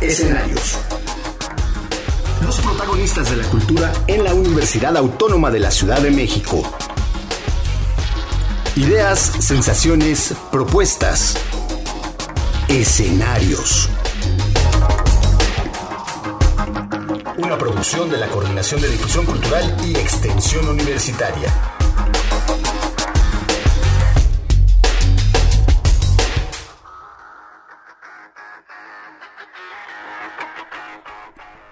Escenarios. Los protagonistas de la cultura en la Universidad Autónoma de la Ciudad de México. Ideas, sensaciones, propuestas. Escenarios. Una producción de la Coordinación de Difusión Cultural y Extensión Universitaria.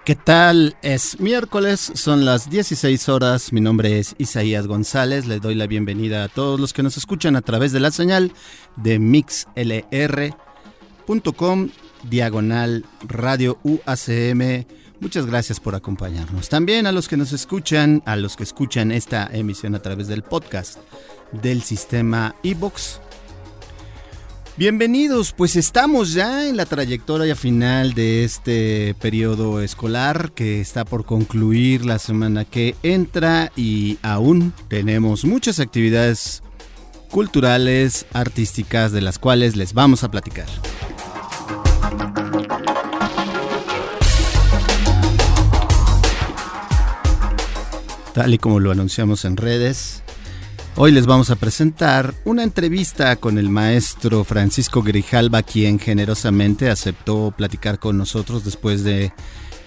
¿Qué tal? Es miércoles, son las 16 horas. Mi nombre es Isaías González. Le doy la bienvenida a todos los que nos escuchan a través de la señal de mixlr.com diagonal radio UACM. Muchas gracias por acompañarnos. También a los que nos escuchan, a los que escuchan esta emisión a través del podcast del sistema iBox Bienvenidos, pues estamos ya en la trayectoria final de este periodo escolar que está por concluir la semana que entra y aún tenemos muchas actividades culturales, artísticas de las cuales les vamos a platicar. Tal y como lo anunciamos en redes, Hoy les vamos a presentar una entrevista con el maestro Francisco Grijalba, quien generosamente aceptó platicar con nosotros después de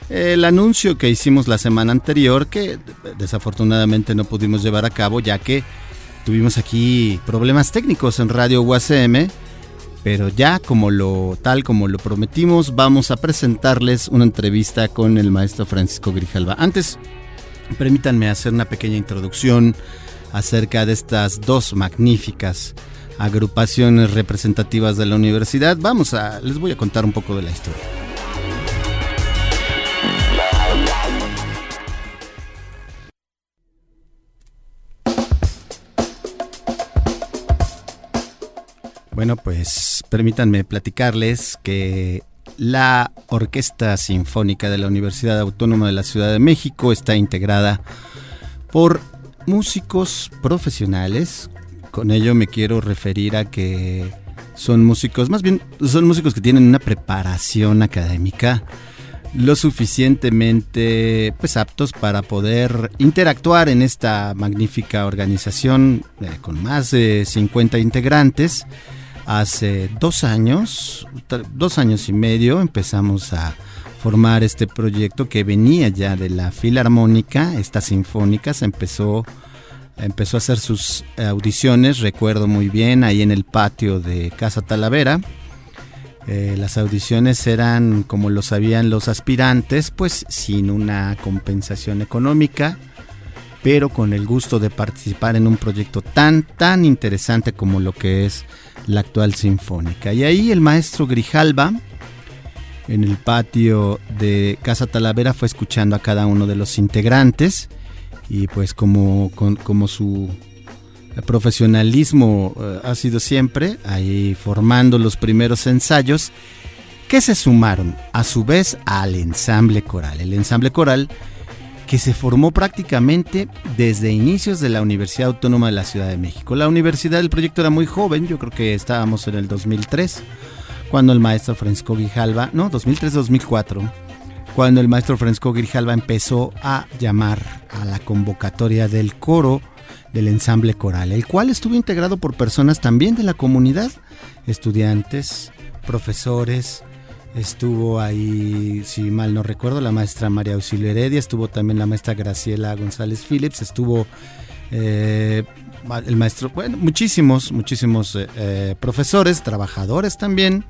eh, el anuncio que hicimos la semana anterior, que desafortunadamente no pudimos llevar a cabo, ya que tuvimos aquí problemas técnicos en Radio UACM. Pero ya como lo tal como lo prometimos, vamos a presentarles una entrevista con el maestro Francisco Grijalba. Antes, permítanme hacer una pequeña introducción acerca de estas dos magníficas agrupaciones representativas de la universidad. Vamos a, les voy a contar un poco de la historia. Bueno, pues permítanme platicarles que la Orquesta Sinfónica de la Universidad Autónoma de la Ciudad de México está integrada por músicos profesionales. Con ello me quiero referir a que son músicos, más bien son músicos que tienen una preparación académica lo suficientemente pues aptos para poder interactuar en esta magnífica organización eh, con más de 50 integrantes. Hace dos años, dos años y medio empezamos a formar este proyecto que venía ya de la filarmónica, esta sinfónica, se empezó, empezó a hacer sus audiciones, recuerdo muy bien, ahí en el patio de Casa Talavera. Eh, las audiciones eran como lo sabían los aspirantes, pues sin una compensación económica, pero con el gusto de participar en un proyecto tan, tan interesante como lo que es la actual sinfónica. Y ahí el maestro Grijalba, en el patio de Casa Talavera fue escuchando a cada uno de los integrantes y pues como, como su profesionalismo eh, ha sido siempre, ahí formando los primeros ensayos que se sumaron a su vez al ensamble coral. El ensamble coral que se formó prácticamente desde inicios de la Universidad Autónoma de la Ciudad de México. La universidad del proyecto era muy joven, yo creo que estábamos en el 2003 cuando el maestro Francisco Grijalva, no, 2003-2004, cuando el maestro Francisco Grijalva empezó a llamar a la convocatoria del coro del ensamble coral, el cual estuvo integrado por personas también de la comunidad, estudiantes, profesores, estuvo ahí, si mal no recuerdo, la maestra María Auxilio Heredia, estuvo también la maestra Graciela González Phillips, estuvo eh, el maestro, bueno, muchísimos, muchísimos eh, eh, profesores, trabajadores también,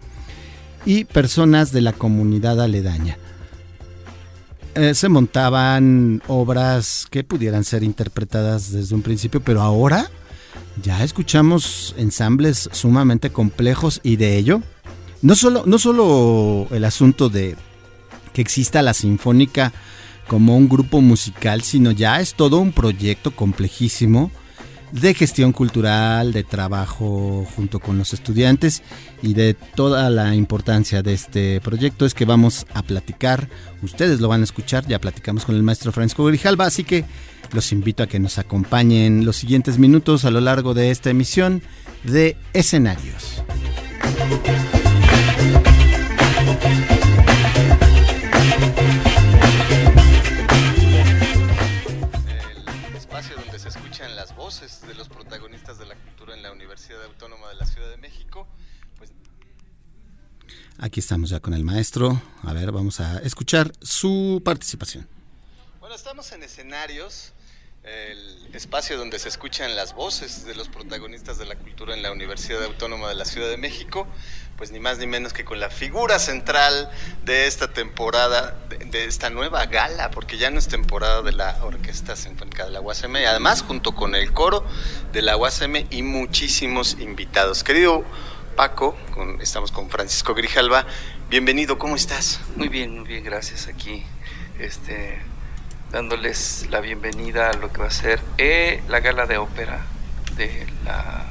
y personas de la comunidad aledaña. Eh, se montaban obras que pudieran ser interpretadas desde un principio, pero ahora ya escuchamos ensambles sumamente complejos y de ello, no solo, no solo el asunto de que exista la sinfónica como un grupo musical, sino ya es todo un proyecto complejísimo de gestión cultural, de trabajo junto con los estudiantes y de toda la importancia de este proyecto es que vamos a platicar, ustedes lo van a escuchar, ya platicamos con el maestro Francisco Grijalba, así que los invito a que nos acompañen los siguientes minutos a lo largo de esta emisión de escenarios. Voces de los protagonistas de la cultura en la Universidad Autónoma de la Ciudad de México. Pues... Aquí estamos ya con el maestro. A ver, vamos a escuchar su participación. Bueno, estamos en escenarios el espacio donde se escuchan las voces de los protagonistas de la cultura en la Universidad Autónoma de la Ciudad de México, pues ni más ni menos que con la figura central de esta temporada, de, esta nueva gala, porque ya no es temporada de la Orquesta Sinfónica de la UASM, y además junto con el coro de la UASM y muchísimos invitados. Querido Paco, estamos con Francisco Grijalva, bienvenido, ¿cómo estás? Muy bien, muy bien, gracias aquí. Este, dándoles la bienvenida a lo que va a ser eh, la gala de ópera de la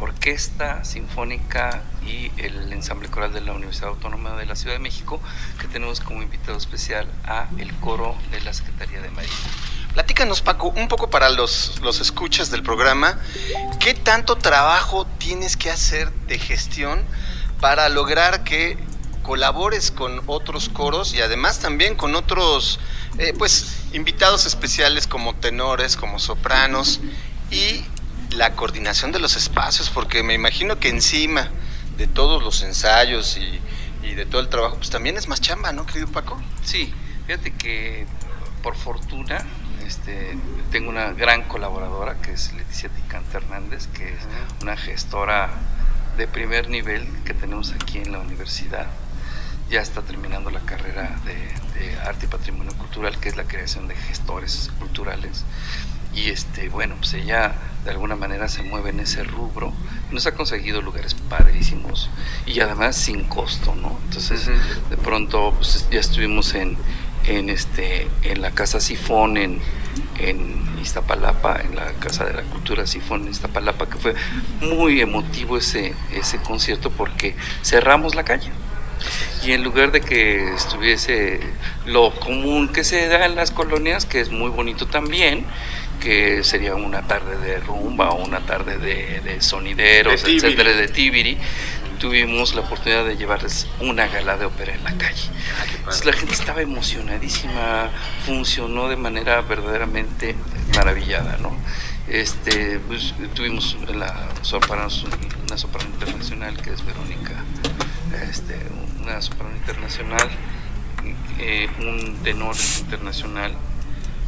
Orquesta Sinfónica y el Ensamble Coral de la Universidad Autónoma de la Ciudad de México, que tenemos como invitado especial a el coro de la Secretaría de Marina. Platícanos, Paco, un poco para los, los escuchas del programa, ¿qué tanto trabajo tienes que hacer de gestión para lograr que colabores con otros coros y además también con otros eh, pues invitados especiales como tenores, como sopranos y la coordinación de los espacios, porque me imagino que encima de todos los ensayos y, de todo el trabajo, pues también es más chamba, ¿no, querido Paco? Sí, fíjate que por fortuna este, tengo una gran colaboradora que es Leticia Ticante Hernández, que es una gestora de primer nivel que tenemos aquí en la universidad ya está terminando la carrera de, arte y patrimonio cultural, que es la creación de gestores culturales. Y este, bueno, pues ella de alguna manera se mueve en ese rubro. Y nos ha conseguido lugares padrísimos y además sin costo, ¿no? Entonces, de pronto pues, ya estuvimos en, en, este, en la Casa Sifón en, en Iztapalapa, en la Casa de la Cultura Sifón en Iztapalapa, que fue muy emotivo ese, ese concierto porque cerramos la calle. Y en lugar de que estuviese lo común que se da en las colonias, que es muy bonito también, que sería una tarde de rumba o una tarde de, sonideros, etcétera, de tibiri, tuvimos la oportunidad de llevarles una gala de ópera en la calle. Ah, la gente estaba emocionadísima, funcionó de manera verdaderamente maravillada, ¿no? Este, pues, tuvimos la soprano, una soprano internacional que es Verónica, este, una soprano internacional, eh, un tenor internacional,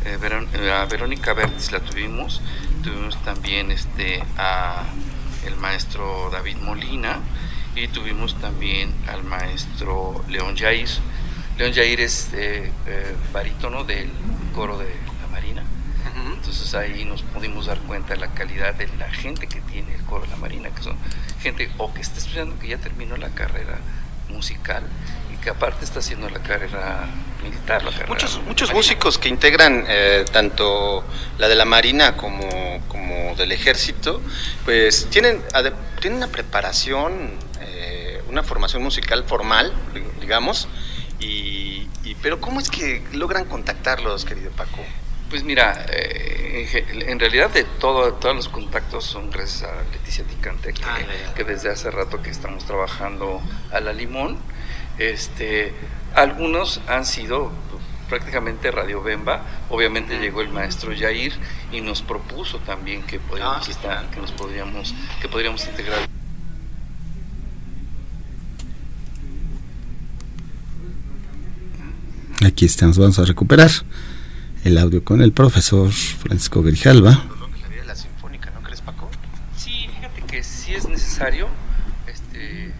eh, eh, a Verónica Bertis la tuvimos, tuvimos también este, a el maestro David Molina y tuvimos también al maestro León Jair. León Jair es barítono del coro de la Marina. Entonces ahí nos pudimos dar cuenta de la calidad de la gente que tiene el coro de la Marina, que son gente o que está estudiando que ya terminó la carrera musical que aparte está haciendo la carrera militar. muchos muchos músicos que integran eh, tanto la de la Marina como, como del Ejército, pues tienen, tienen una preparación, eh, una formación musical formal, digamos, y, pero ¿cómo es que logran contactarlos, querido Paco? Pues mira, eh, en realidad de todo, todos los contactos son gracias a Leticia Ticante, que, ah, que, desde hace rato que estamos trabajando a la limón. Este, algunos han sido prácticamente Radio Bemba. Obviamente llegó el maestro Jair y nos propuso también que podíamos ah, estar, que nos podríamos, que podríamos integrar. Aquí estamos, vamos a recuperar el audio con el profesor Francisco Grijalva. La sinfónica, ¿no crees, Paco? Sí, fíjate que si es necesario, este,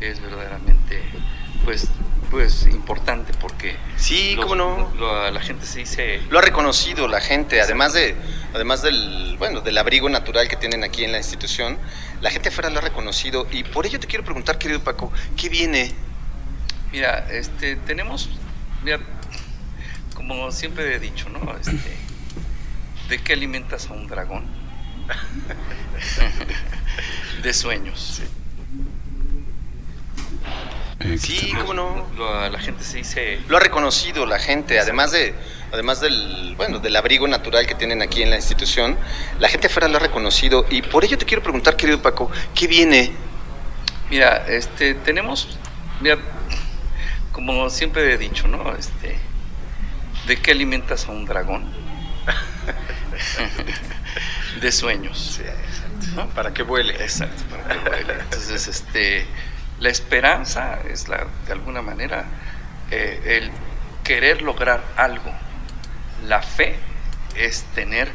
es verdaderamente, pues, pues importante porque sí cómo no la gente se dice lo ha reconocido la gente además de además del bueno del abrigo natural que tienen aquí en la institución la gente afuera lo ha reconocido y por ello te quiero preguntar querido Paco qué viene mira este tenemos mira, como siempre he dicho, ¿no? Este, ¿De qué alimentas a un dragón? de sueños. Sí, cómo no. la gente se dice. Lo ha reconocido la gente, además de, además del, bueno, del abrigo natural que tienen aquí en la institución, la gente afuera lo ha reconocido y por ello te quiero preguntar, querido Paco, ¿qué viene? Mira, este, tenemos, mira, como siempre he dicho, ¿no? Este, ¿De qué alimentas a un dragón? de sueños. Para que vuele. Exacto, para que vuele. Entonces, este, la esperanza es la, de alguna manera eh, el querer lograr algo. La fe es tener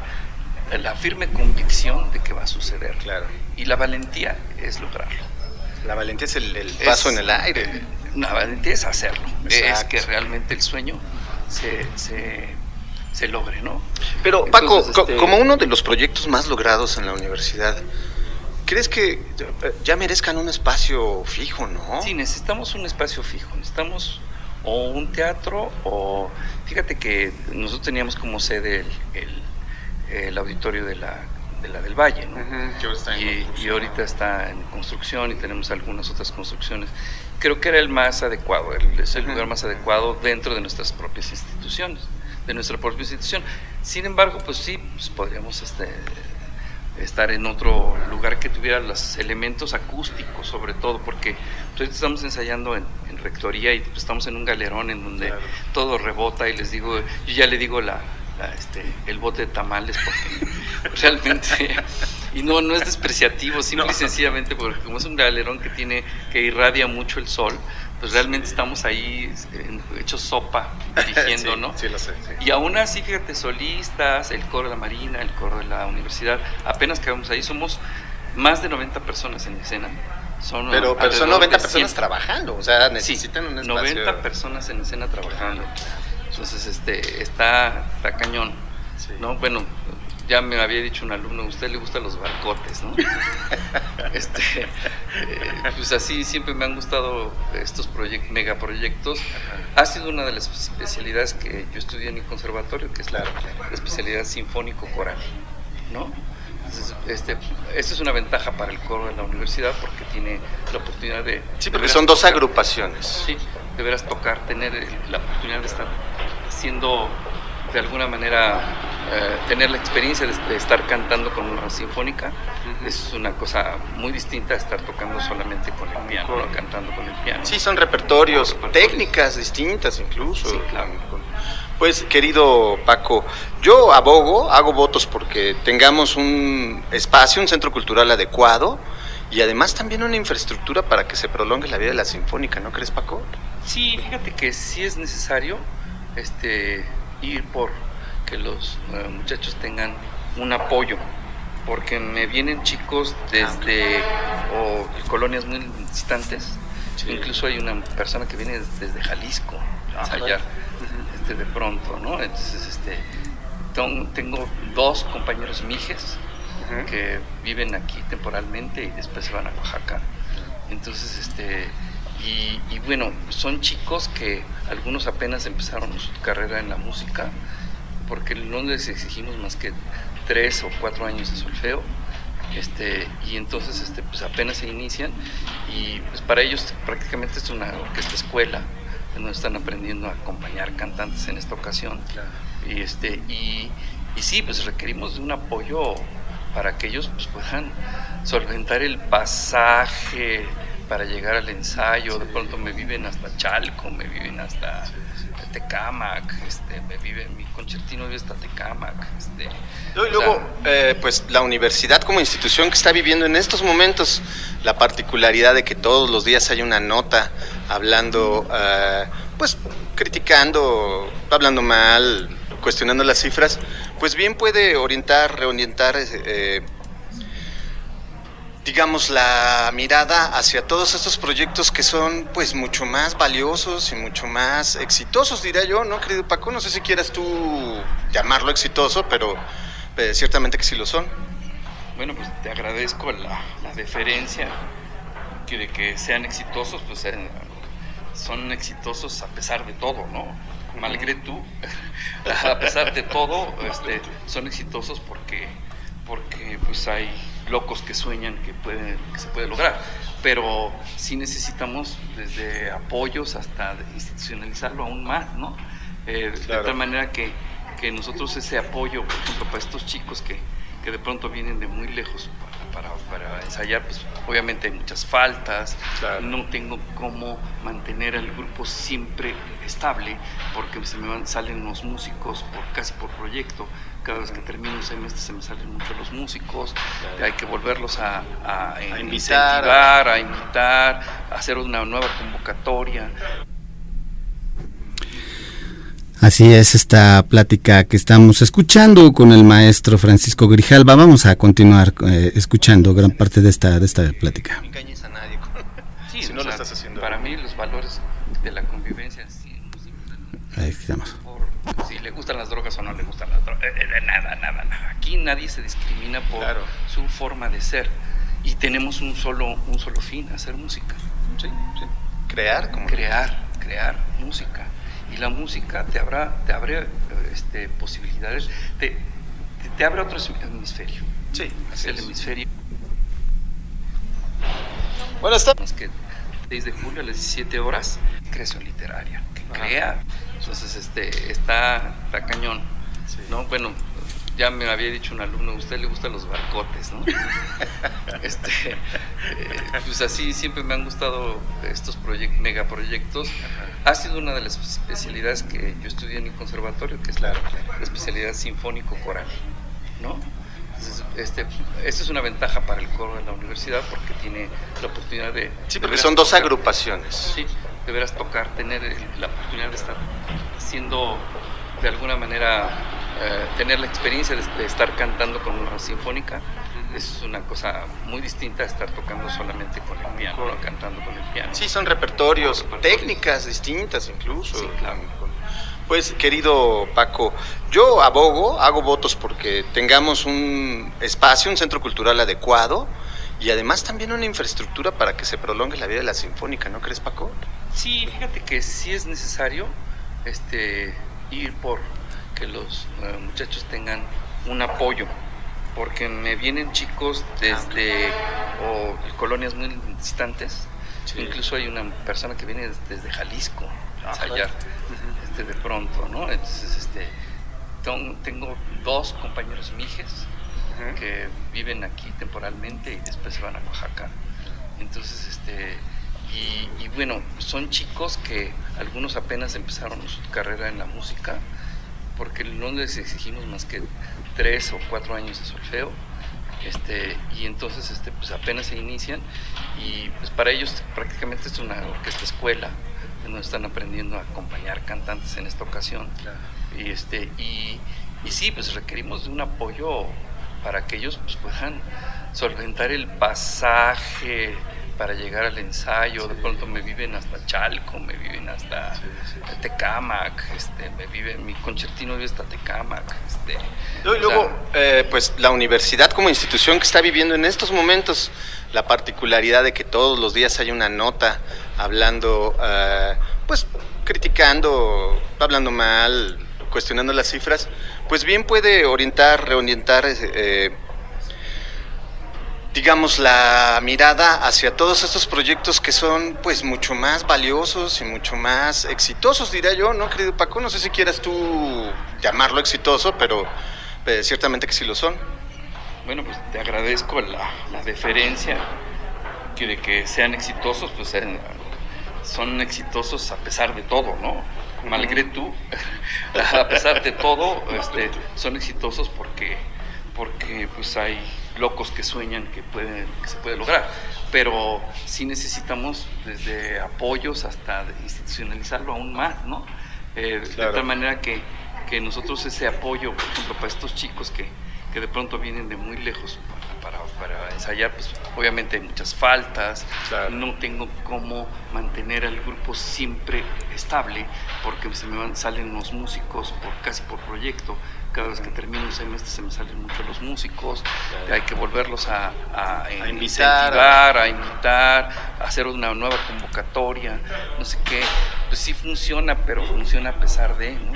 la firme convicción de que va a suceder. Claro. Y la valentía es lograrlo. La valentía es el, paso en el aire. La valentía es hacerlo. Es que realmente el sueño se, se, logre, ¿no? Pero Paco, este, como uno de los proyectos más logrados en la universidad, ¿crees que ya merezcan un espacio fijo, no? Sí, necesitamos un espacio fijo. Necesitamos o un teatro o... Fíjate que nosotros teníamos como sede el el auditorio de la, de la del Valle, ¿no? y, ahorita está en construcción y tenemos algunas otras construcciones. Creo que era el más adecuado, es el lugar más adecuado dentro de nuestras propias instituciones, de nuestra propia institución. Sin embargo, pues sí, pues podríamos este, estar en otro lugar que tuviera los elementos acústicos, sobre todo, porque pues, estamos ensayando en, rectoría y pues, estamos en un galerón en donde todo rebota y les digo, yo ya le digo la, este, el bote de tamales porque realmente y no no es despreciativo simple y sencillamente porque como es un galerón que tiene que irradia mucho el sol pues realmente estamos ahí hechos sopa dirigiendo no sí, lo sé, y aún así fíjate solistas el coro de la marina el coro de la universidad apenas quedamos ahí somos más de 90 personas en escena son pero, pero son 90 personas trabajando o sea necesitan un espacio. 90 personas en escena trabajando entonces, este, está, está cañón. ¿no? Bueno, ya me había dicho un alumno, a usted le gustan los barcotes, ¿no? este, eh, pues así siempre me han gustado estos megaproyectos. Ha sido una de las especialidades que yo estudié en el conservatorio, que es la, especialidad sinfónico-coral, ¿no? Entonces, este, esta es una ventaja para el coro de la universidad porque tiene la oportunidad de... Sí, porque son dos agrupaciones. Sí, deberás tocar, tener la oportunidad de estar siendo de alguna manera eh, tener la experiencia de, estar cantando con una sinfónica es una cosa muy distinta a estar tocando solamente con el piano, cantando con el piano. Sí, son repertorios, técnicas distintas incluso. Sí, claro. Pues querido Paco, yo abogo, hago votos porque tengamos un espacio, un centro cultural adecuado y además también una infraestructura para que se prolongue la vida de la sinfónica, ¿no crees Paco? Sí, fíjate que sí es necesario este, ir por que los eh, muchachos tengan un apoyo, porque me vienen chicos desde o colonias muy distantes, incluso hay una persona que viene desde Jalisco a ensayar este, de pronto, ¿no? Entonces, este, tengo dos compañeros mijes que viven aquí temporalmente y después se van a Oaxaca. Entonces, este, y, bueno, son chicos que algunos apenas empezaron su carrera en la música, porque no les exigimos más que tres o cuatro años de solfeo. Este, y entonces este, pues apenas se inician y pues para ellos prácticamente es una orquesta escuela donde están aprendiendo a acompañar cantantes en esta ocasión y este y, y sí pues requerimos de un apoyo para que ellos pues, puedan solventar el pasaje para llegar al ensayo, de pronto me viven hasta Chalco, me viven hasta Tecamac, este, me vive, mi concertino vive hasta Tecamac. Este, y luego, eh, pues la universidad como institución que está viviendo en estos momentos la particularidad de que todos los días hay una nota hablando, eh, pues criticando, hablando mal, cuestionando las cifras, pues bien puede orientar, reorientar eh, digamos, la mirada hacia todos estos proyectos que son pues mucho más valiosos y mucho más exitosos, diría yo, ¿no, querido Paco? No sé si quieras tú llamarlo exitoso, pero eh, ciertamente que sí lo son. Bueno, pues te agradezco la, deferencia que de que sean exitosos, pues eh, son exitosos a pesar de todo, ¿no? Malgré tú, a pesar de todo, este, son exitosos porque, porque pues hay locos que sueñan que, pueden, que se puede lograr, pero sí necesitamos desde apoyos hasta institucionalizarlo aún más, ¿no? Eh, de tal manera que, que, nosotros ese apoyo, por ejemplo, para estos chicos que, que de pronto vienen de muy lejos para ensayar, pues obviamente hay muchas faltas, no tengo cómo mantener al grupo siempre estable, porque se me van, salen los músicos por casi por proyecto, cada vez que termino un semestre se me salen muchos los músicos, hay que volverlos a, a, a invitar, a invitar, a hacer una nueva convocatoria. Así es esta plática que estamos escuchando con el maestro Francisco Grijalva. Vamos a continuar eh, escuchando gran parte de esta, de esta plática. Sí, si no lo estás haciendo. Para mí los valores de la convivencia, sí, Ahí estamos. Por, si le gustan las drogas o no le gustan las drogas. Eh, eh, nada, nada, nada. Aquí nadie se discrimina por su forma de ser. Y tenemos un solo, un solo fin, hacer música. Sí, sí. Crear, como crear, crear música y la música te, habrá, te abre este, posibilidades, te, te, abre otro hemisferio. Sí, el hemisferio. Bueno, está. Es que 6 de julio a las 17 horas, creación literaria, que crea. Entonces, este, está, está cañón. ¿no? Bueno, ya me había dicho un alumno, a usted le gustan los barcotes, ¿no? este, eh, pues así siempre me han gustado estos megaproyectos. Ha sido una de las especialidades que yo estudié en el conservatorio, que es la, especialidad sinfónico-coral, ¿no? este, esta es una ventaja para el coro de la universidad porque tiene la oportunidad de... Sí, porque son dos agrupaciones. Sí, deberás tocar, tener la oportunidad de estar haciendo de alguna manera eh, tener la experiencia de, estar cantando con una sinfónica es una cosa muy distinta a estar tocando solamente con el piano, cantando con el piano. Sí, son repertorios, técnicas distintas incluso. Pues querido Paco, yo abogo, hago votos porque tengamos un espacio, un centro cultural adecuado y además también una infraestructura para que se prolongue la vida de la sinfónica, ¿no crees Paco? Sí, fíjate que sí es necesario este, ir por que los eh, muchachos tengan un apoyo, porque me vienen chicos desde o colonias muy distantes, incluso hay una persona que viene desde, Jalisco a ensayar este, de pronto, ¿no? Entonces, este, tengo dos compañeros mijes que viven aquí temporalmente y después se van a Oaxaca. Entonces, este, y, y, bueno, son chicos que algunos apenas empezaron su carrera en la música porque no les exigimos más que tres o cuatro años de solfeo. Este, y entonces este, pues apenas se inician y pues para ellos prácticamente es una orquesta escuela donde están aprendiendo a acompañar cantantes en esta ocasión y, este, y, y, sí, pues requerimos de un apoyo para que ellos pues, puedan solventar el pasaje, para llegar al ensayo, de pronto me viven hasta Chalco, me viven hasta Tecámac, este, me vive, mi concertino vive hasta Tecámac. Este, y luego, eh, pues la universidad como institución que está viviendo en estos momentos la particularidad de que todos los días hay una nota hablando, eh, pues criticando, hablando mal, cuestionando las cifras, pues bien puede orientar, reorientar eh, digamos, la mirada hacia todos estos proyectos que son pues mucho más valiosos y mucho más exitosos, diría yo, ¿no, querido Paco? No sé si quieras tú llamarlo exitoso, pero eh, ciertamente que sí lo son. Bueno, pues te agradezco la, deferencia que de que sean exitosos, pues eh, son exitosos a pesar de todo, ¿no? Malgré tú, a pesar de todo, este, son exitosos porque, porque pues hay locos que sueñan que, pueden, que se puede lograr, pero sí necesitamos desde apoyos hasta institucionalizarlo aún más, ¿no? Eh, de tal manera que, que, nosotros ese apoyo, por ejemplo, para estos chicos que, que de pronto vienen de muy lejos para, para, ensayar, pues obviamente hay muchas faltas, no tengo cómo mantener al grupo siempre estable, porque se me van, salen los músicos por, casi por proyecto, cada vez que termino un semestre se me salen mucho los músicos, hay que volverlos a, a, invitar, a invitar, a hacer una nueva convocatoria, no sé qué, pues sí funciona, pero funciona a pesar de, ¿no?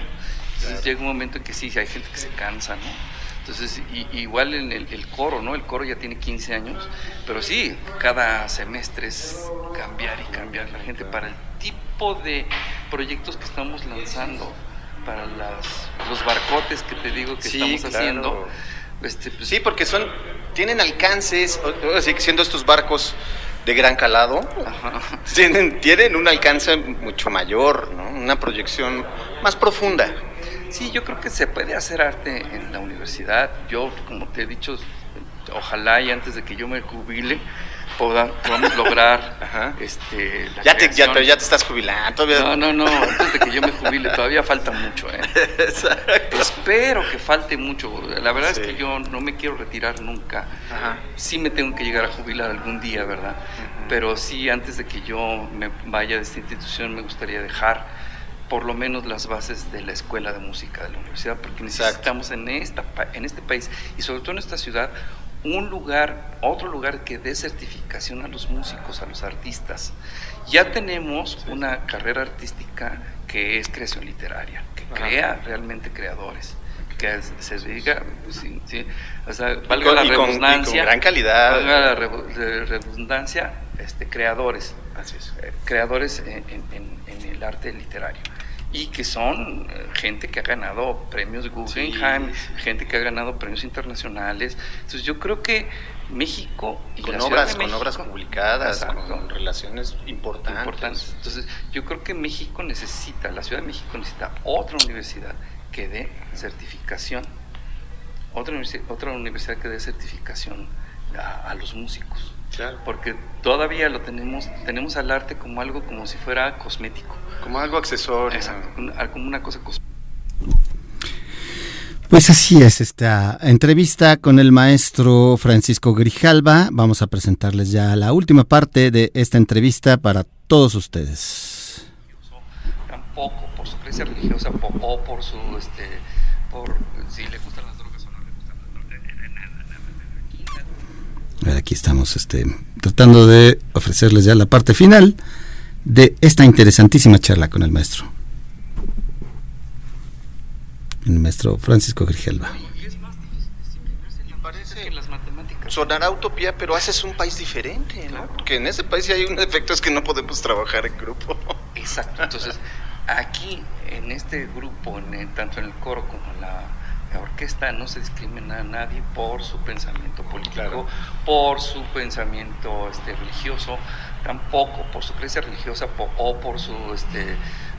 Entonces llega un momento en que sí, hay gente que se cansa, ¿no? Entonces, igual en el, coro, ¿no? El coro ya tiene 15 años, pero sí, cada semestre es cambiar y cambiar la gente para el tipo de proyectos que estamos lanzando para las, los barcotes que te digo que estamos haciendo. Este, pues, sí, porque son tienen alcances, así que siendo estos barcos de gran calado, tienen, tienen un alcance mucho mayor, ¿no? una proyección más profunda. Sí, yo creo que se puede hacer arte en la universidad. Yo, como te he dicho, ojalá y antes de que yo me jubile, podamos lograr este ya te, ya, ya te estás jubilando no no no antes de que yo me jubile todavía falta mucho ¿eh? espero que falte mucho la verdad es que yo no me quiero retirar nunca. Sí me tengo que llegar a jubilar algún día verdad pero sí antes de que yo me vaya de esta institución me gustaría dejar por lo menos las bases de la escuela de música de la universidad, porque necesitamos en, esta, en este país y sobre todo en esta ciudad un lugar, otro lugar que dé certificación a los músicos, a los artistas. Ya tenemos una carrera artística que es creación literaria, que crea realmente creadores que se diga, pues, o sea, valga la redundancia, gran calidad, valga la redundancia, este, creadores, Así es. Eh, creadores en, el arte literario y que son eh, gente que ha ganado premios Guggenheim, gente que ha ganado premios internacionales. Entonces yo creo que México y con obras, con obras publicadas, con relaciones importantes. Entonces yo creo que México necesita, la Ciudad de México necesita otra universidad que dé certificación, otra universidad, otra universidad que dé certificación a los músicos. Porque todavía lo tenemos, tenemos al arte como algo como si fuera cosmético. Como algo accesorio. como una cosa cosmética. Pues así es esta entrevista con el maestro Francisco Grijalva. Vamos a presentarles ya la última parte de esta entrevista para todos ustedes. Tampoco por su creencia religiosa o por su, este, por si le gustan las drogas o no le gustan las Aquí estamos este, tratando de ofrecerles ya la parte final de esta interesantísima charla con el maestro. El maestro Francisco Grigelba. sonará utopía, pero haces un país diferente, ¿no? Porque en ese país hay un efecto es que no podemos trabajar en grupo. Exacto. Entonces, aquí, en este grupo, tanto en el coro como en la la orquesta no se discrimina a nadie por su pensamiento político, por su pensamiento este, religioso, tampoco por su creencia religiosa o por su este,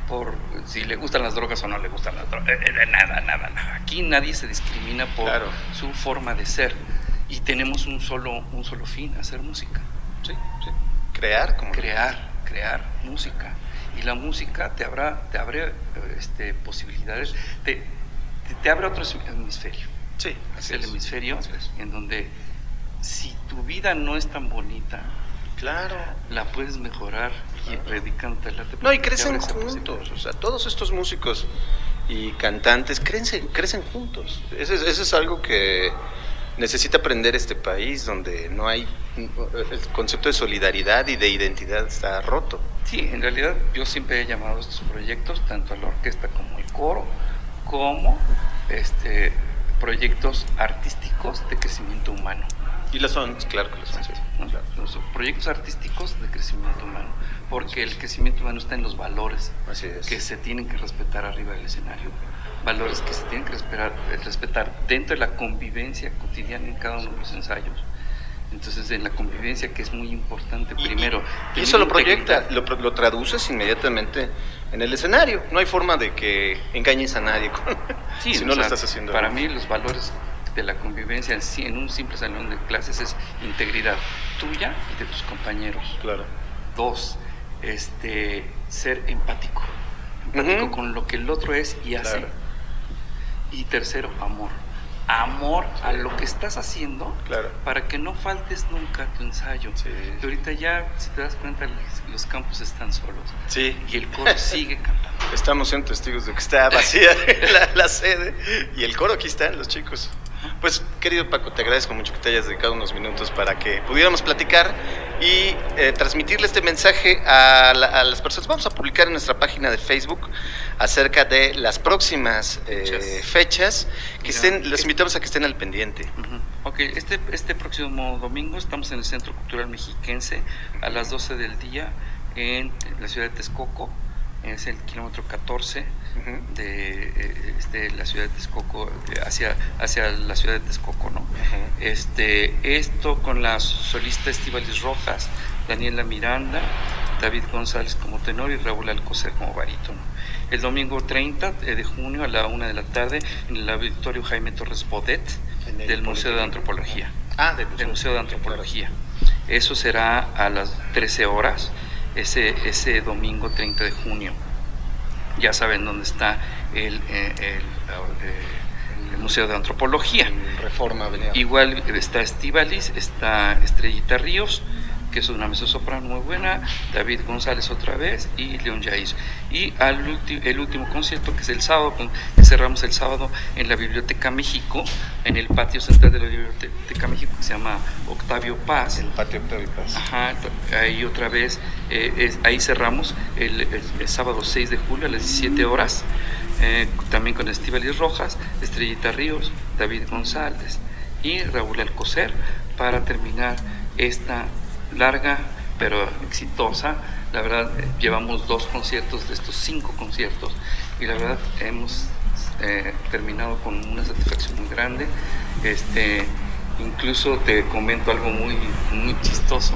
por si le gustan las drogas o no le gustan las drogas, eh, eh, nada, nada, nada. Aquí nadie se discrimina por su forma de ser y tenemos un solo un solo fin, hacer música. Sí, sí. Crear, como crear, crear música y la música te habrá te abre este, posibilidades de te, abre otro hemisferio. Sí, es el hemisferio en donde si tu vida no es tan bonita, claro, la puedes mejorar y predicando el arte. No, y crecen juntos, o sea, todos estos músicos y cantantes crecen, crecen juntos. Eso es, eso es algo que necesita aprender este país, donde no hay el concepto de solidaridad y de identidad está roto. Sí, en realidad yo siempre he llamado a estos proyectos, tanto a la orquesta como el coro, como este, proyectos artísticos de crecimiento humano. Y lo son, claro que lo son. son proyectos artísticos de crecimiento humano, porque el crecimiento humano está en los valores que se tienen que respetar arriba del escenario, valores que se tienen que respetar, respetar dentro de la convivencia cotidiana en cada uno de los ensayos. Entonces, en la convivencia, que es muy importante, primero. Y, eso lo proyecta, lo, lo, traduces inmediatamente en el escenario. No hay forma de que engañes a nadie si no lo estás haciendo. Para mí, los valores de la convivencia en un simple salón de clases es integridad tuya y de tus compañeros. Claro. Dos, este, ser empático. Empático con lo que el otro es y hace. Y tercero, amor amor a lo que estás haciendo para que no faltes nunca a tu ensayo. Y ahorita ya, si te das cuenta, los campos están solos. Sí. Y el coro sigue cantando. Estamos en testigos de que está vacía la, la sede y el coro aquí están, los chicos. Pues querido Paco, te agradezco mucho que te hayas dedicado unos minutos para que pudiéramos platicar y eh, transmitirle este mensaje a, las personas. Vamos a publicar en nuestra página de Facebook acerca de las próximas eh, fechas. que estén, los invitamos a que estén al pendiente. Ok, este, este próximo domingo estamos en el Centro Cultural Mexiquense a las 12 del día en la ciudad de Texcoco es el kilómetro 14 de eh, este, la ciudad de Texcoco hacia, hacia la ciudad de Texcoco, ¿no? este, esto con la solista Estivalis Rojas, Daniela Miranda, David González como tenor y Raúl Alcocer como barítono. El domingo 30 eh, de junio a la una de la tarde en el auditorio Jaime Torres Bodet del Museo de Antropología. Ah, del Museo de Antropología. Eso será a las 13 horas, ese, ese domingo 30 de junio. Ya saben dónde está el, eh, el, Museo de Antropología. Reforma Igual está Estivalis, está Estrellita Ríos, que es una mesa soprano muy buena, David González otra vez y León Yaiz. Y al el último concierto, que es el sábado, que cerramos el sábado en la Biblioteca México, en el patio central de la Biblioteca México, que se llama Octavio Paz. El patio Octavio Paz. Ajá, ahí otra vez, eh, ahí cerramos el, sábado 6 de julio a las 17 horas, eh, también con Estíbalis Rojas, Estrellita Ríos, David González y Raúl Alcocer, para terminar esta larga pero exitosa. La verdad, llevamos dos conciertos de estos cinco conciertos y la verdad hemos eh, terminado con una satisfacción muy grande. Este, incluso te comento algo muy, muy chistoso.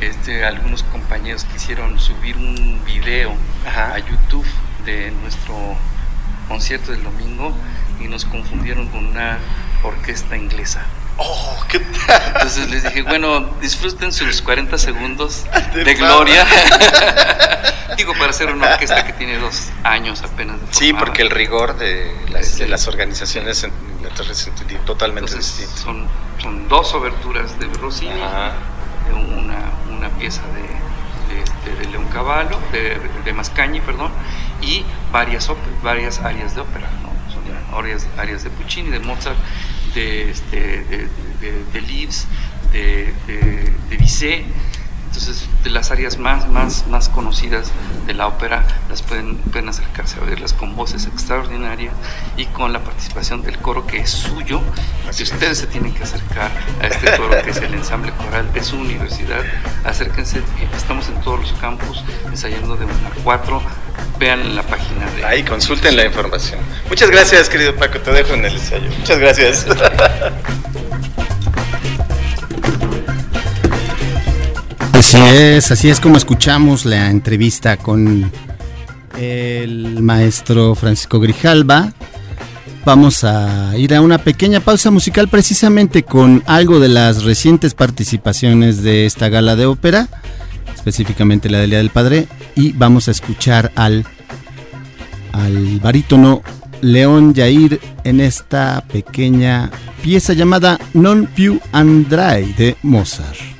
Este, algunos compañeros quisieron subir un video a YouTube de nuestro concierto del domingo y nos confundieron con una orquesta inglesa. Oh, ¿qué Entonces les dije, bueno, disfruten sus 40 segundos de, gloria. Digo, para hacer una orquesta que tiene dos años apenas. De sí, porque el rigor de las, de las organizaciones en es totalmente distinto. Son, son dos oberturas de Rossini, una, una pieza de, de, León Cavallo, de, de, Mascagni, perdón, y varias, varias áreas de ópera, ¿no? Son áreas, áreas de Puccini, de Mozart de, este, de, de, de Leaves, de, de, de Bizet. Entonces, de las áreas más, más, más conocidas de la ópera, las pueden, pueden acercarse a verlas con voces extraordinarias y con la participación del coro que es suyo. Si ustedes se tienen que acercar a este coro que es el ensamble coral de su universidad, acérquense. Estamos en todos los campus ensayando de 1 a 4 vean la página de... Ahí, consulten la información. Muchas gracias, querido Paco, te dejo en el ensayo. Muchas gracias. Así es, así es como escuchamos la entrevista con el maestro Francisco Grijalba. Vamos a ir a una pequeña pausa musical precisamente con algo de las recientes participaciones de esta gala de ópera específicamente la del Día del Padre, y vamos a escuchar al, al barítono León Jair en esta pequeña pieza llamada Non più andrai de Mozart.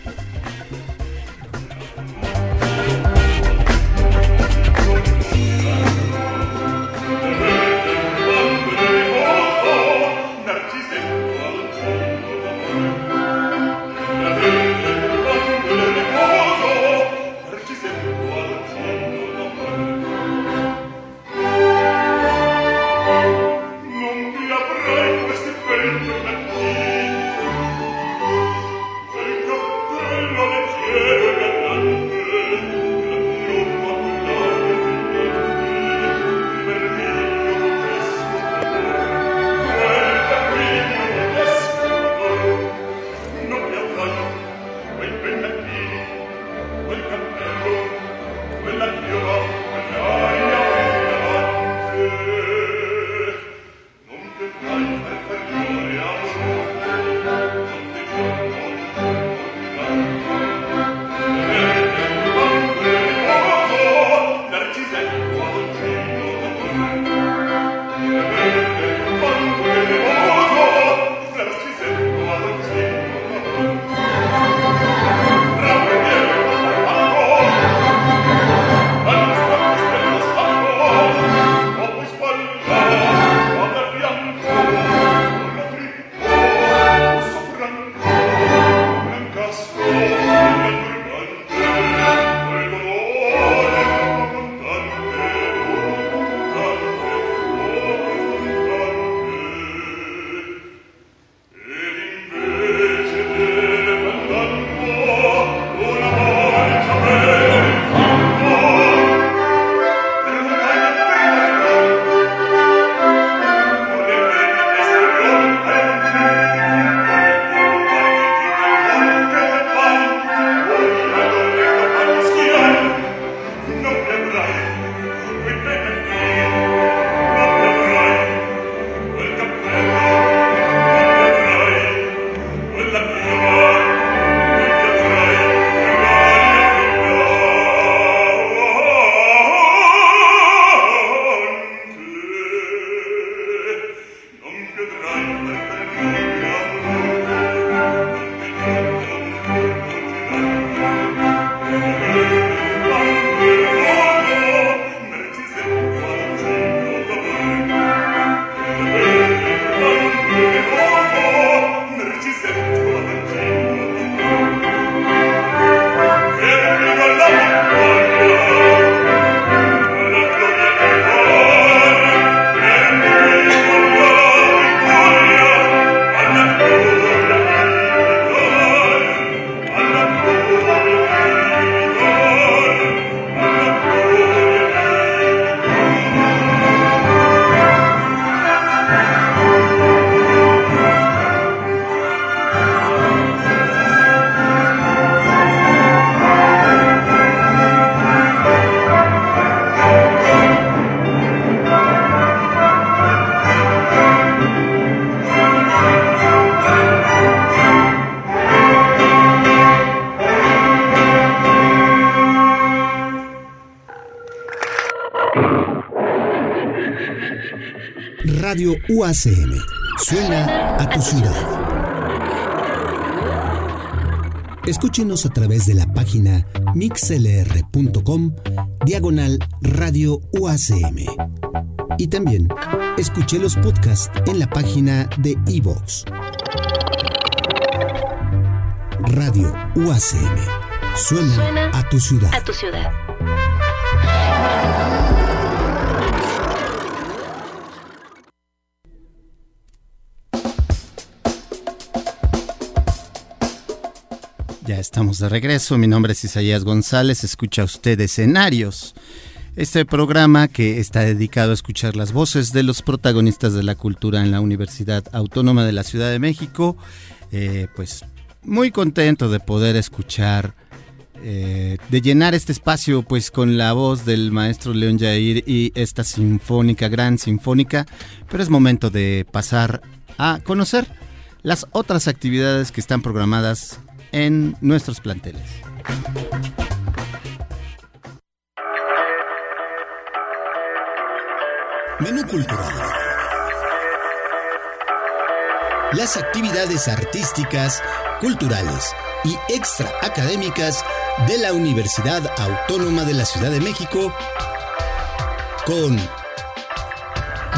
UACM. Suena a tu ciudad. Escúchenos a través de la página mixlr.com diagonal radio UACM. Y también escuche los podcasts en la página de iVoox. Radio UACM. Suena, a tu ciudad. A tu ciudad. Estamos de regreso. Mi nombre es Isaías González. Escucha usted escenarios. Este programa que está dedicado a escuchar las voces de los protagonistas de la cultura en la Universidad Autónoma de la Ciudad de México. Eh, pues muy contento de poder escuchar, eh, de llenar este espacio pues con la voz del maestro León Jair y esta sinfónica, gran sinfónica. Pero es momento de pasar a conocer las otras actividades que están programadas en nuestros planteles. Menú cultural. Las actividades artísticas, culturales y extra académicas de la Universidad Autónoma de la Ciudad de México con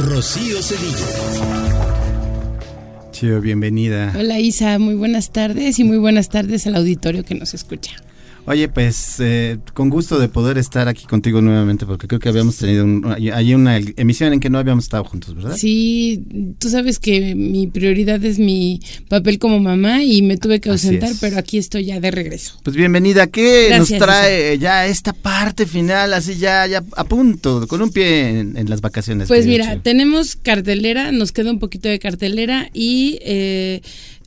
Rocío Cedillo bienvenida. Hola Isa, muy buenas tardes y muy buenas tardes al auditorio que nos escucha. Oye, pues eh, con gusto de poder estar aquí contigo nuevamente, porque creo que habíamos tenido hay una emisión en que no habíamos estado juntos, ¿verdad? Sí, tú sabes que mi prioridad es mi papel como mamá y me tuve que ausentar, pero aquí estoy ya de regreso. Pues bienvenida, ¿qué nos trae ya esta parte final, así ya, ya a punto, con un pie en, las vacaciones? Pues mira, tenemos cartelera, nos queda un poquito de cartelera y... Eh,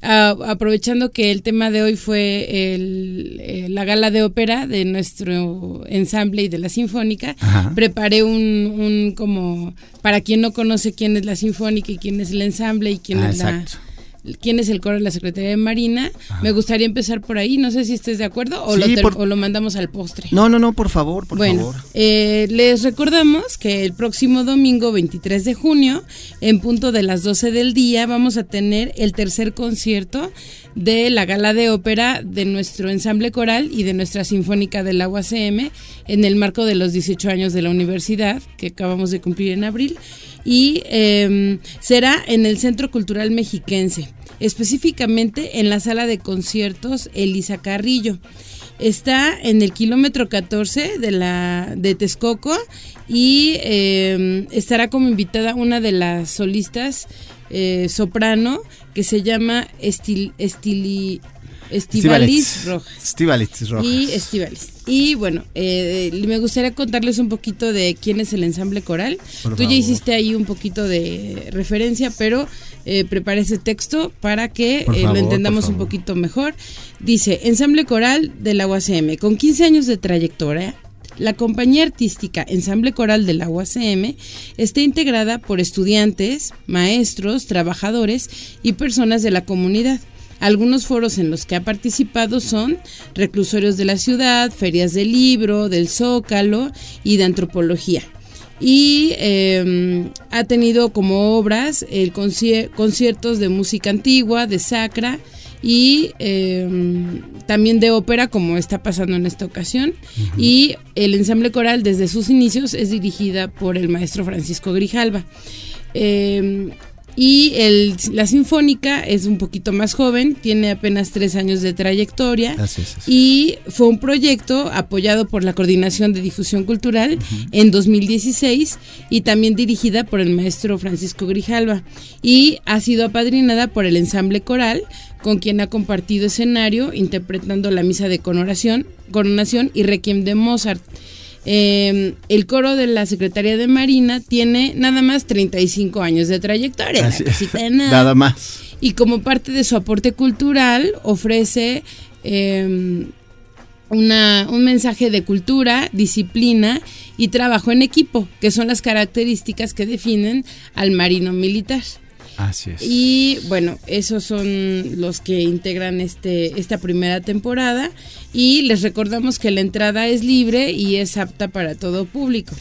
aprovechando que el tema de hoy fue eh, la gala de ópera de nuestro ensamble y de la sinfónica, preparé un, un, como, para quien no conoce quién es la sinfónica y quién es el ensamble y quién ah, es la quién es el coro de la Secretaría de Marina. Me gustaría empezar por ahí, no sé si estés de acuerdo o, lo, mandamos al postre. No, no, no, por favor, por bueno, eh, les recordamos que el próximo domingo 23 de junio, en punto de las 12 del día, vamos a tener el tercer concierto de la gala de ópera de nuestro ensamble coral y de nuestra sinfónica del agua CM en el marco de los 18 años de la universidad que acabamos de cumplir en abril y em, será en el Centro Cultural Mexiquense, específicamente en la sala de conciertos Elisa Carrillo. Está en el kilómetro 14 de, la, de Texcoco y em, estará como invitada una de las solistas eh, soprano que se llama Estil, Estili, Estivalis Rojas. Estivalis Rojas. Y Estivalis. Y bueno, eh, me gustaría contarles un poquito de quién es el ensamble coral. Tú ya hiciste ahí un poquito de referencia, pero eh, prepara ese texto para que eh, lo entendamos un poquito mejor. Dice, ensamble coral de la UACM, con 15 años de trayectoria, La compañía artística Ensamble Coral de la UACM está integrada por estudiantes, maestros, trabajadores y personas de la comunidad. Algunos foros en los que ha participado son reclusorios de la ciudad, ferias del libro, del zócalo y de antropología. Y em, ha tenido como obras el conciertos de música antigua, de sacra, y em, también de ópera como está pasando en esta ocasión y el ensamble coral desde sus inicios es dirigida por el maestro Francisco Grijalva. Em, y el, la Sinfónica es un poquito más joven, tiene apenas tres años de trayectoria. Y fue un proyecto apoyado por la Coordinación de Difusión Cultural en 2016 y también dirigida por el maestro Francisco Grijalva. Y ha sido apadrinada por el ensamble coral con quien ha compartido escenario interpretando la misa de coronación, coronación y requiem de Mozart. Em, el coro de la Secretaría de Marina tiene nada más 35 años de trayectoria. nada. más. Y como parte de su aporte cultural ofrece em, una, un mensaje de cultura, disciplina y trabajo en equipo, que son las características que definen al marino militar. Así es. Y bueno, esos son los que integran este, esta primera temporada. Y les recordamos que la entrada es libre y es apta para todo público.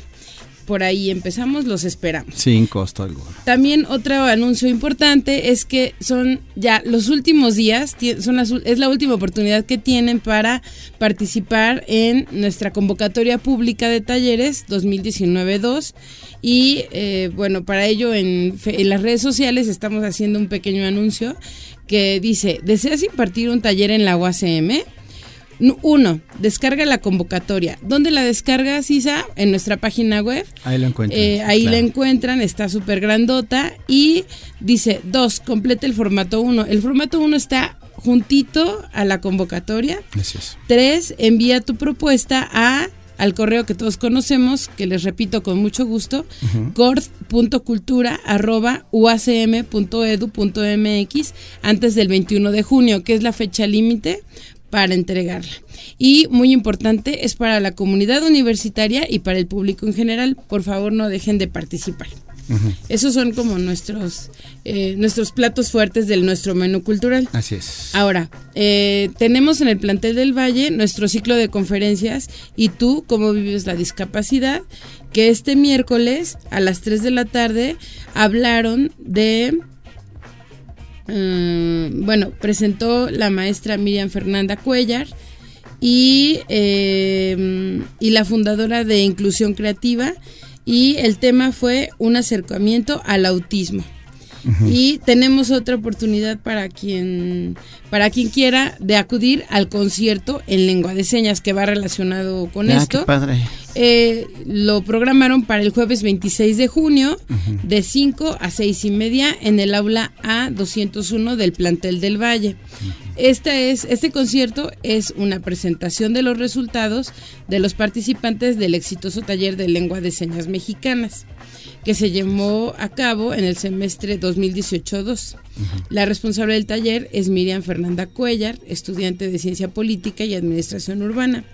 Por ahí empezamos, los esperamos. Sin costo alguno. También otro anuncio importante es que son ya los últimos días, son es la última oportunidad que tienen para participar en nuestra convocatoria pública de talleres 2019-2 y eh, bueno, para ello en, en las redes sociales estamos haciendo un pequeño anuncio que dice, ¿deseas impartir un taller en la UACM? Uno, descarga la convocatoria. ¿Dónde la descargas, Isa? En nuestra página web. Ahí la encuentran. Eh, ahí la encuentran, está súper grandota. Y dice, dos, complete el formato uno. El formato uno está juntito a la convocatoria. Gracias. Tres, envía tu propuesta a al correo que todos conocemos, que les repito con mucho gusto, uh antes del 21 de junio, que es la fecha límite para entregarla. Y muy importante, es para la comunidad universitaria y para el público en general. Por favor, no dejen de participar. Esos son como nuestros, eh, nuestros platos fuertes del nuestro menú cultural. Así es. Ahora, eh, tenemos en el plantel del Valle nuestro ciclo de conferencias y tú, cómo vives la discapacidad, que este miércoles a las 3 de la tarde hablaron de Mm, bueno, presentó la maestra Miriam Fernanda Cuellar y, eh, y la fundadora de Inclusión Creativa y el tema fue un acercamiento al autismo. Y tenemos otra oportunidad para quien, para quien quiera de acudir al concierto en lengua de señas que va relacionado con ah, esto. padre. Eh, lo programaron para el jueves 26 de junio de 5 a 6 y media en el aula A201 del plantel del Valle. Este, es, este concierto es una presentación de los resultados de los participantes del exitoso taller de lengua de señas mexicanas que se llevó a cabo en el semestre 2018-2. La responsable del taller es Miriam Fernanda Cuellar, estudiante de Ciencia Política y Administración Urbana.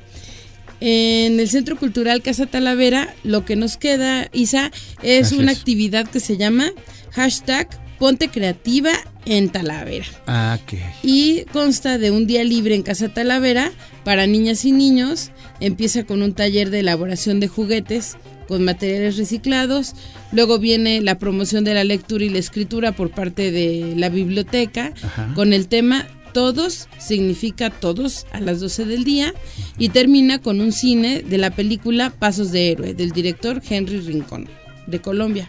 En el Centro Cultural Casa Talavera, lo que nos queda, Isa, es una actividad que se llama hashtag Ponte Creativa en Talavera. Ah, Y consta de un día libre en Casa Talavera para niñas y niños. Empieza con un taller de elaboración de juguetes con materiales reciclados. Luego viene la promoción de la lectura y la escritura por parte de la biblioteca con el tema todos significa todos a las 12 del día y termina con un cine de la película Pasos de Héroe del director Henry Rincón de Colombia.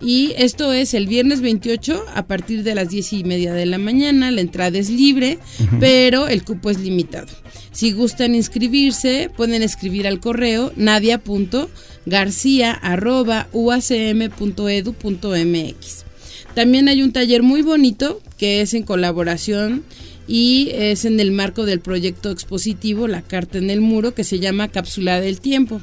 Y esto es el viernes 28 a partir de las 10 y media de la mañana. La entrada es libre, pero el cupo es limitado. Si gustan inscribirse, pueden escribir al correo nadia.garcia.uacm.edu.mx. También hay un taller muy bonito que es en colaboración y es en el marco del proyecto expositivo La Carta en el Muro que se llama Cápsula del Tiempo.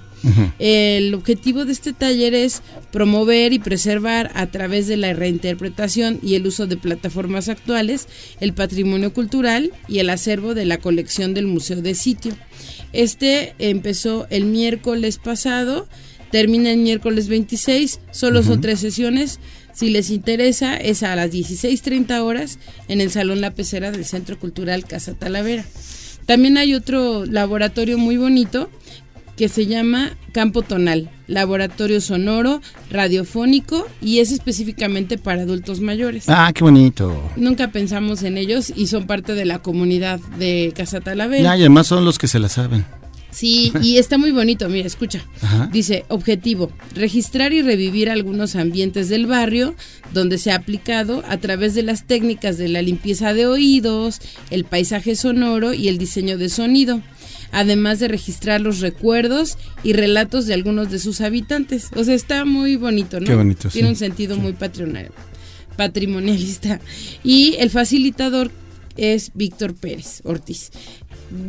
El objetivo de este taller es promover y preservar a través de la reinterpretación y el uso de plataformas actuales el patrimonio cultural y el acervo de la colección del Museo de Sitio. Este empezó el miércoles pasado, termina el miércoles 26, solo son tres sesiones. Si les interesa, es a las 16.30 horas en el Salón La Pecera del Centro Cultural Casa Talavera. También hay otro laboratorio muy bonito que se llama Campo Tonal, laboratorio sonoro, radiofónico y es específicamente para adultos mayores. Ah, qué bonito. Nunca pensamos en ellos y son parte de la comunidad de Casa Talavera. y además son los que se la saben. Sí, y está muy bonito, mira, escucha. Ajá. Dice, objetivo, registrar y revivir algunos ambientes del barrio donde se ha aplicado a través de las técnicas de la limpieza de oídos, el paisaje sonoro y el diseño de sonido, además de registrar los recuerdos y relatos de algunos de sus habitantes. O sea, está muy bonito, ¿no? Qué bonito, Tiene sí, un sentido muy patronal, patrimonialista. Y el facilitador es Víctor Pérez Ortiz.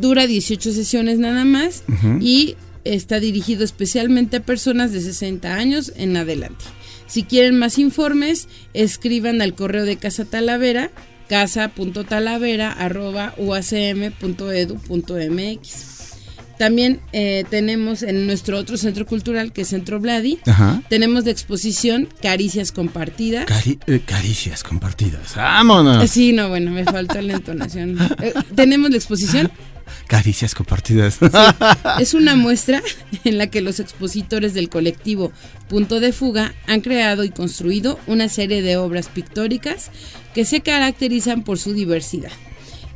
Dura 18 sesiones nada más y está dirigido especialmente a personas de 60 años en adelante. Si quieren más informes, escriban al correo de Casa Talavera, casa.talavera.uacm.edu.mx. También eh, tenemos en nuestro otro centro cultural, que es Centro Vladi, Ajá. tenemos de exposición Caricias Compartidas. Cari- eh, caricias compartidas. ¡Vámonos! Sí, no, bueno, me faltó la entonación. Eh, tenemos la exposición. Caricias compartidas. Es una muestra en la que los expositores del colectivo Punto de Fuga han creado y construido una serie de obras pictóricas que se caracterizan por su diversidad.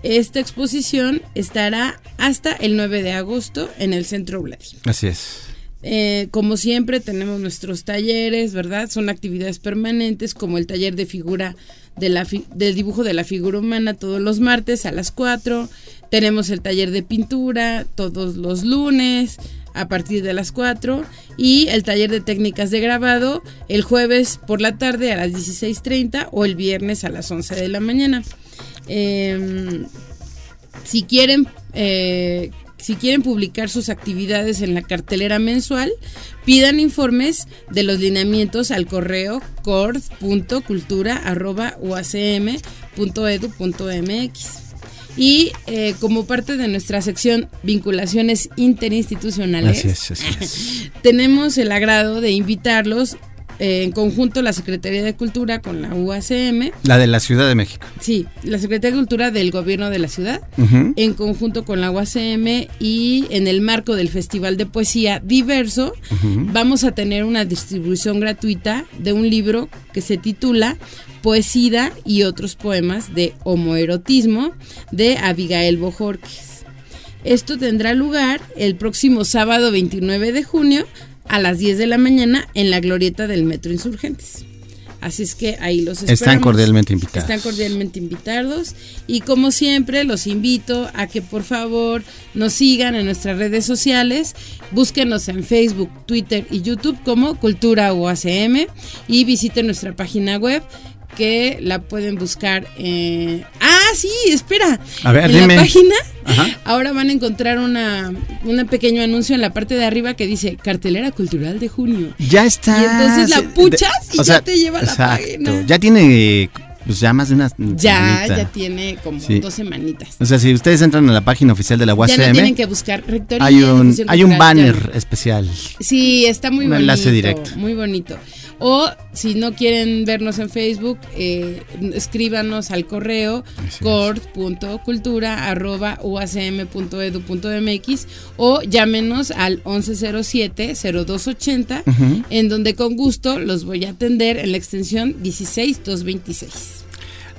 Esta exposición estará hasta el 9 de agosto en el Centro Vladi. Así es. Eh, como siempre tenemos nuestros talleres, ¿verdad? Son actividades permanentes como el taller de figura del dibujo de la figura humana todos los martes a las 4. Tenemos el taller de pintura todos los lunes a partir de las 4 y el taller de técnicas de grabado el jueves por la tarde a las 16.30 o el viernes a las 11 de la mañana. Em, si quieren eh, si quieren publicar sus actividades en la cartelera mensual, pidan informes de los lineamientos al correo cord.cultura.uacm.edu.mx. Y eh, como parte de nuestra sección vinculaciones interinstitucionales, Así es, así es. tenemos el agrado de invitarlos eh, en conjunto la Secretaría de Cultura con la UACM, La de la Ciudad de México. sí, la Secretaría de Cultura del Gobierno de la Ciudad, en conjunto con la UACM y en el marco del Festival de Poesía Diverso, vamos a tener una distribución gratuita de un libro que se titula Poesía y otros poemas de homoerotismo de Abigail Bojorques. Esto tendrá lugar el próximo sábado 29 de junio a las 10 de la mañana en la glorieta del Metro Insurgentes. Así es que ahí los esperamos. Están cordialmente invitados. Están cordialmente invitados. Y como siempre, los invito a que por favor nos sigan en nuestras redes sociales. Búsquenos en Facebook, Twitter y YouTube como Cultura UACM. Y visiten nuestra página web que la pueden buscar. eh, Ah, sí, espera. A ver, en dime. la página Ajá. ahora van a encontrar una, un pequeño anuncio en la parte de arriba que dice Cartelera Cultural de Junio. Ya está. Y entonces la puchas y o ya te lleva a la página. Ya tiene, pues ya más de una Ya, semanita. ya tiene como Sí. dos semanitas. O sea, si ustedes entran a la página oficial de la Ya no UACM, tienen que buscar rectoría. hay un, hay un ya banner especial. Sí, está muy Un bonito. enlace directo. Muy bonito. O si no quieren vernos en Facebook, eh, escríbanos al correo cord.cultura.uacm.edu.mx o llámenos al 1107-0280, Ujú. en donde con gusto los voy a atender en la extensión 16226.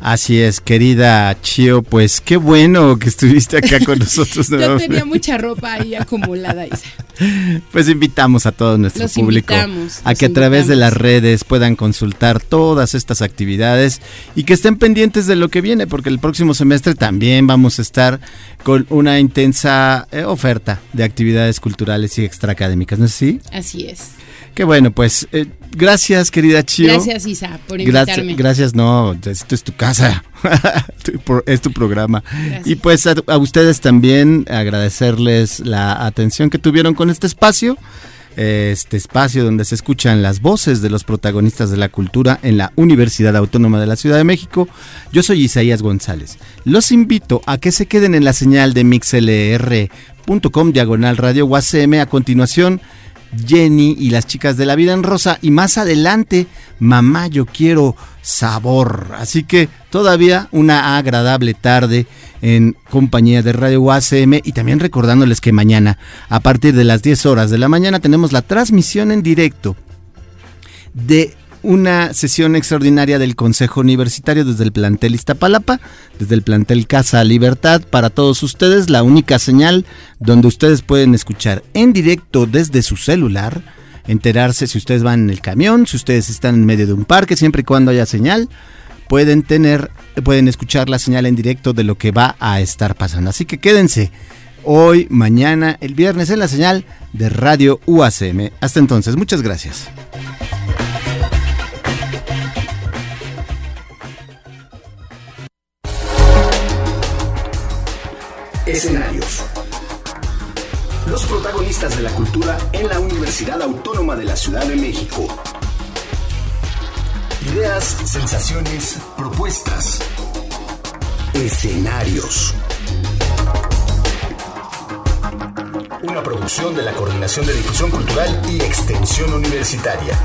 Así es, querida Chio, pues qué bueno que estuviste acá con nosotros. Yo tenía mucha ropa ahí acumulada, Isa. Pues invitamos a todo nuestro Los público invitamos, a que a través de las redes puedan consultar todas estas actividades y que estén pendientes de lo que viene, porque el próximo semestre también vamos a estar con una intensa eh, oferta de actividades culturales y extraacadémicas, ¿no es así? Así es. Qué bueno, pues eh, gracias, querida Chio. Gracias, Isa, por invitarme. gracias, no, esto es tu casa, es tu programa. Gracias. Y pues a, a ustedes también agradecerles la atención que tuvieron con este espacio, este espacio donde se escuchan las voces de los protagonistas de la cultura en la Universidad Autónoma de la Ciudad de México. Yo soy Isaías González. Los invito a que se queden en la señal de mixlr.com diagonal radio UACM. A continuación, Jenny y las chicas de la vida en rosa. Y más adelante, mamá, yo quiero sabor. Así que todavía una agradable tarde en compañía de Radio UACM y también recordándoles que mañana, a partir de las 10 horas de la mañana, tenemos la transmisión en directo de una sesión extraordinaria del Consejo Universitario desde el plantel Iztapalapa, desde el plantel Casa Libertad, para todos ustedes, la única señal donde ustedes pueden escuchar en directo desde su celular, enterarse si ustedes van en el camión, si ustedes están en medio de un parque, siempre y cuando haya señal, pueden tener, pueden escuchar la señal en directo de lo que va a estar pasando. Así que quédense hoy, mañana, el viernes en la señal de Radio UACM. Hasta entonces, muchas gracias. Escenarios. Los protagonistas de la cultura en la Universidad Autónoma de la Ciudad de México. Ideas, sensaciones, propuestas. Escenarios. Una producción de la Coordinación de Difusión Cultural y Extensión Universitaria.